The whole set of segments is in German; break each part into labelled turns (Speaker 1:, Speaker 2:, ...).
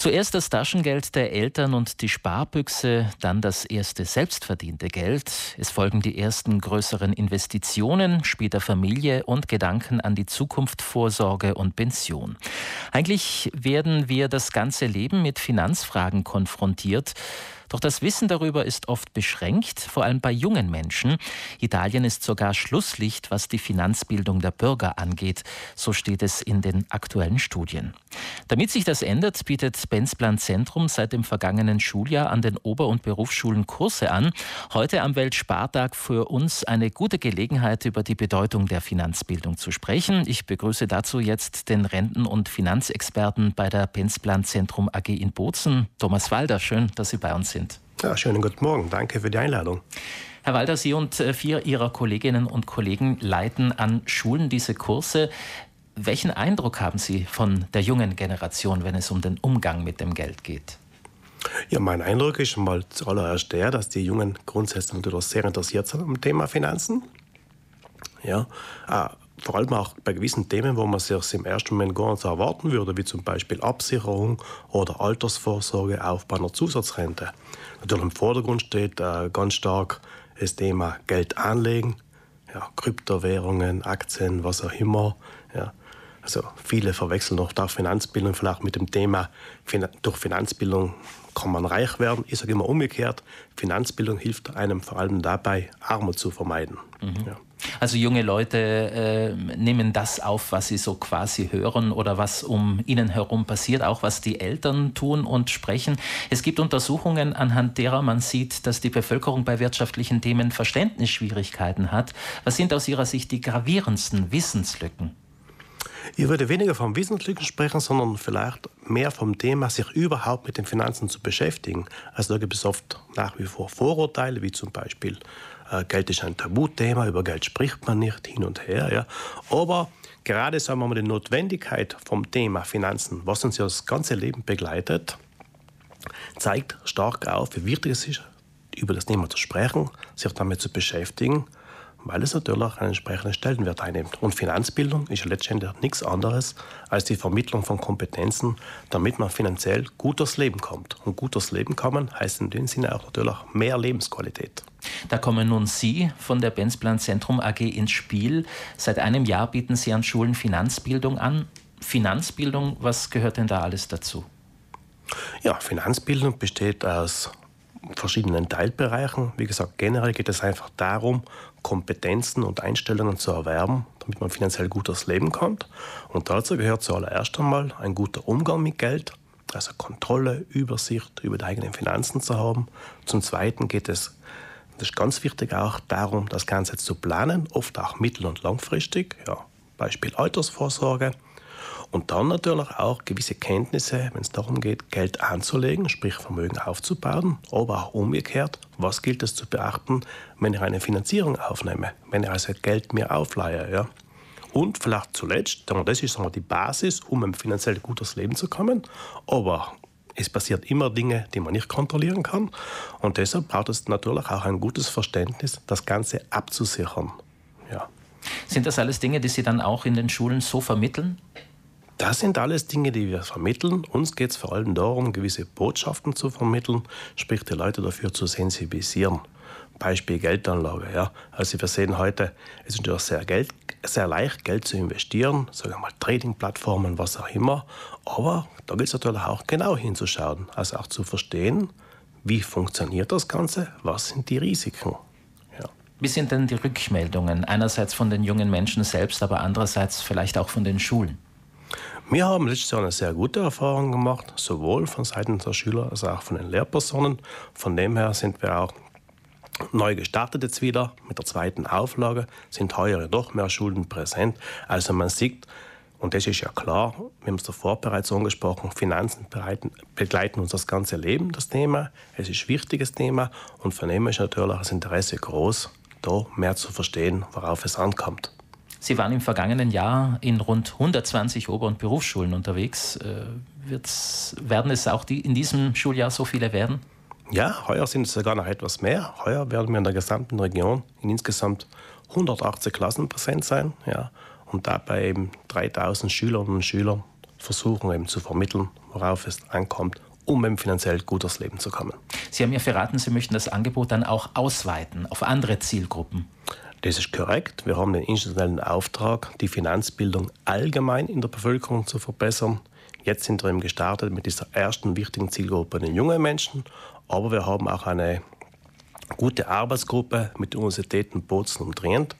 Speaker 1: Zuerst das Taschengeld der Eltern und die Sparbüchse, dann das erste selbstverdiente Geld. Es folgen die ersten größeren Investitionen, später Familie und Gedanken an die Zukunft, Vorsorge und Pension. Eigentlich werden wir das ganze Leben mit Finanzfragen konfrontiert. Doch das Wissen darüber ist oft beschränkt, vor allem bei jungen Menschen. Italien ist sogar Schlusslicht, was die Finanzbildung der Bürger angeht. So steht es in den aktuellen Studien. Damit sich das ändert, bietet Benzplan Zentrum seit dem vergangenen Schuljahr an den Ober- und Berufsschulen Kurse an. Heute am Weltspartag für uns eine gute Gelegenheit, über die Bedeutung der Finanzbildung zu sprechen. Ich begrüße dazu jetzt den Renten- und Finanzexperten bei der Benzplan Zentrum AG in Bozen, Thomas Walder. Schön, dass Sie bei uns sind sind.
Speaker 2: Ja, schönen guten Morgen. Danke für die Einladung.
Speaker 1: Herr Walter, Sie und äh, vier Ihrer Kolleginnen und Kollegen leiten an Schulen diese Kurse. Welchen Eindruck haben Sie von der jungen Generation, wenn es um den Umgang mit dem Geld geht?
Speaker 2: Ja, mein Eindruck ist mal zuallererst der, dass die Jungen grundsätzlich natürlich sehr interessiert sind am Thema Finanzen. Ja, äh, vor allem auch bei gewissen Themen, wo man sich im ersten Moment gar nicht so erwarten würde, wie zum Beispiel Absicherung oder Altersvorsorge, Aufbau einer Zusatzrente. Natürlich im Vordergrund steht äh, ganz stark das Thema Geld anlegen, ja, Kryptowährungen, Aktien, was auch immer. Ja. Also viele verwechseln auch Finanzbildung vielleicht mit dem Thema, durch Finanzbildung kann man reich werden. Ich sage immer umgekehrt, Finanzbildung hilft einem vor allem dabei, Armut zu vermeiden.
Speaker 1: Mhm. Ja. Also junge Leute äh, nehmen das auf, was sie so quasi hören oder was um ihnen herum passiert, auch was die Eltern tun und sprechen. Es gibt Untersuchungen, anhand derer man sieht, dass die Bevölkerung bei wirtschaftlichen Themen Verständnisschwierigkeiten hat. Was sind aus Ihrer Sicht die gravierendsten Wissenslücken?
Speaker 2: Ich würde weniger vom Wissenslücken sprechen, sondern vielleicht mehr vom Thema, sich überhaupt mit den Finanzen zu beschäftigen. Also da gibt es oft nach wie vor Vorurteile, wie zum Beispiel äh, Geld ist ein Tabuthema, über Geld spricht man nicht hin und her. Ja. Aber gerade sagen wir mal die Notwendigkeit vom Thema Finanzen, was uns ja das ganze Leben begleitet, zeigt stark auf, wie wichtig es ist, über das Thema zu sprechen, sich damit zu beschäftigen weil es natürlich einen entsprechenden Stellenwert einnimmt. Und Finanzbildung ist ja letztendlich nichts anderes als die Vermittlung von Kompetenzen, damit man finanziell gut durchs Leben kommt. Und gut durchs Leben kommen heißt in dem Sinne auch natürlich mehr Lebensqualität.
Speaker 1: Da kommen nun Sie von der Benzplan Zentrum AG ins Spiel. Seit einem Jahr bieten Sie an Schulen Finanzbildung an. Finanzbildung, was gehört denn da alles dazu?
Speaker 2: Ja, Finanzbildung besteht aus verschiedenen Teilbereichen. Wie gesagt, generell geht es einfach darum, Kompetenzen und Einstellungen zu erwerben, damit man finanziell gut durchs Leben kommt. Und dazu gehört zuallererst einmal ein guter Umgang mit Geld, also Kontrolle, Übersicht über die eigenen Finanzen zu haben. Zum Zweiten geht es, das ist ganz wichtig, auch darum, das Ganze zu planen, oft auch mittel- und langfristig. Ja, Beispiel Altersvorsorge. Und dann natürlich auch gewisse Kenntnisse, wenn es darum geht, Geld anzulegen, sprich Vermögen aufzubauen, aber auch umgekehrt, was gilt es zu beachten, wenn ich eine Finanzierung aufnehme, wenn ich also Geld mir aufleihe. Ja? Und vielleicht zuletzt, das ist die Basis, um ein finanziell gutes Leben zu kommen, aber es passiert immer Dinge, die man nicht kontrollieren kann. Und deshalb braucht es natürlich auch ein gutes Verständnis, das Ganze abzusichern. Ja.
Speaker 1: Sind das alles Dinge, die Sie dann auch in den Schulen so vermitteln?
Speaker 2: Das sind alles Dinge, die wir vermitteln. Uns geht es vor allem darum, gewisse Botschaften zu vermitteln, sprich die Leute dafür zu sensibilisieren. Beispiel Geldanlage. Ja. Also wir sehen heute, es ist natürlich sehr, Geld, sehr leicht, Geld zu investieren, sagen wir mal Trading-Plattformen, was auch immer. Aber da gilt es natürlich auch genau hinzuschauen, also auch zu verstehen, wie funktioniert das Ganze, was sind die Risiken.
Speaker 1: Wie sind denn die Rückmeldungen? Einerseits von den jungen Menschen selbst, aber andererseits vielleicht auch von den Schulen?
Speaker 2: Wir haben letztes Jahr eine sehr gute Erfahrung gemacht, sowohl von Seiten der Schüler als auch von den Lehrpersonen. Von dem her sind wir auch neu gestartet jetzt wieder mit der zweiten Auflage, sind heuer doch mehr Schulen präsent. Also man sieht, und das ist ja klar, wir haben es davor bereits angesprochen, Finanzen begleiten uns das ganze Leben, das Thema. Es ist ein wichtiges Thema und von dem ist natürlich das Interesse groß, da mehr zu verstehen, worauf es ankommt.
Speaker 1: Sie waren im vergangenen Jahr in rund 120 Ober- und Berufsschulen unterwegs. Äh, werden es auch die, in diesem Schuljahr so viele werden?
Speaker 2: Ja, heuer sind es sogar noch etwas mehr. Heuer werden wir in der gesamten Region in insgesamt 180 Klassen präsent sein. Ja, und dabei eben 3000 Schülerinnen und Schüler versuchen eben zu vermitteln, worauf es ankommt, um eben finanziell gut durchs Leben zu kommen.
Speaker 1: Sie haben ja verraten, Sie möchten das Angebot dann auch ausweiten auf andere Zielgruppen.
Speaker 2: Das ist korrekt. Wir haben den institutionellen Auftrag, die Finanzbildung allgemein in der Bevölkerung zu verbessern. Jetzt sind wir eben gestartet mit dieser ersten wichtigen Zielgruppe, den jungen Menschen. Aber wir haben auch eine gute Arbeitsgruppe mit den Universitäten Bozen und Trient,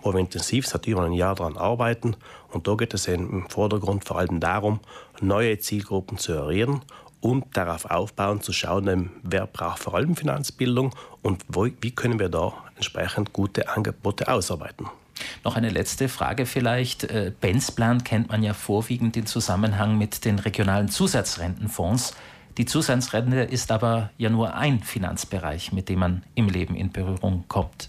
Speaker 2: wo wir intensiv seit über einem Jahr daran arbeiten. Und da geht es im Vordergrund vor allem darum, neue Zielgruppen zu errieren und darauf aufbauen, zu schauen, wer braucht vor allem Finanzbildung und wo, wie können wir da entsprechend gute Angebote ausarbeiten.
Speaker 1: Noch eine letzte Frage vielleicht. Äh, Benzplan kennt man ja vorwiegend im Zusammenhang mit den regionalen Zusatzrentenfonds. Die Zusatzrente ist aber ja nur ein Finanzbereich, mit dem man im Leben in Berührung kommt.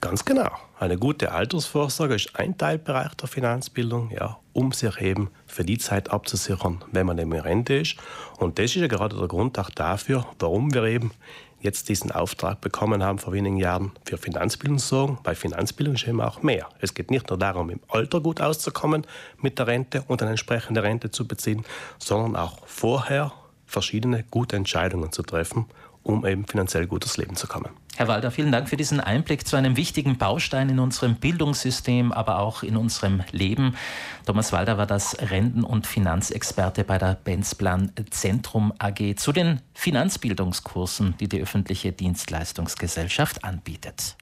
Speaker 2: Ganz genau. Eine gute Altersvorsorge ist ein Teilbereich der Finanzbildung, ja, um sich eben für die Zeit abzusichern, wenn man eben in Rente ist. Und das ist ja gerade der Grund auch dafür, warum wir eben jetzt diesen Auftrag bekommen haben vor wenigen Jahren für Finanzbildung zu sorgen. Bei Finanzbildung ist eben auch mehr. Es geht nicht nur darum, im Alter gut auszukommen mit der Rente und eine entsprechende Rente zu beziehen, sondern auch vorher verschiedene gute Entscheidungen zu treffen, um eben finanziell gutes Leben zu kommen.
Speaker 1: Herr Walter, vielen Dank für diesen Einblick zu einem wichtigen Baustein in unserem Bildungssystem, aber auch in unserem Leben. Thomas Walter war das Renten- und Finanzexperte bei der Benzplan Zentrum AG zu den Finanzbildungskursen, die die öffentliche Dienstleistungsgesellschaft anbietet.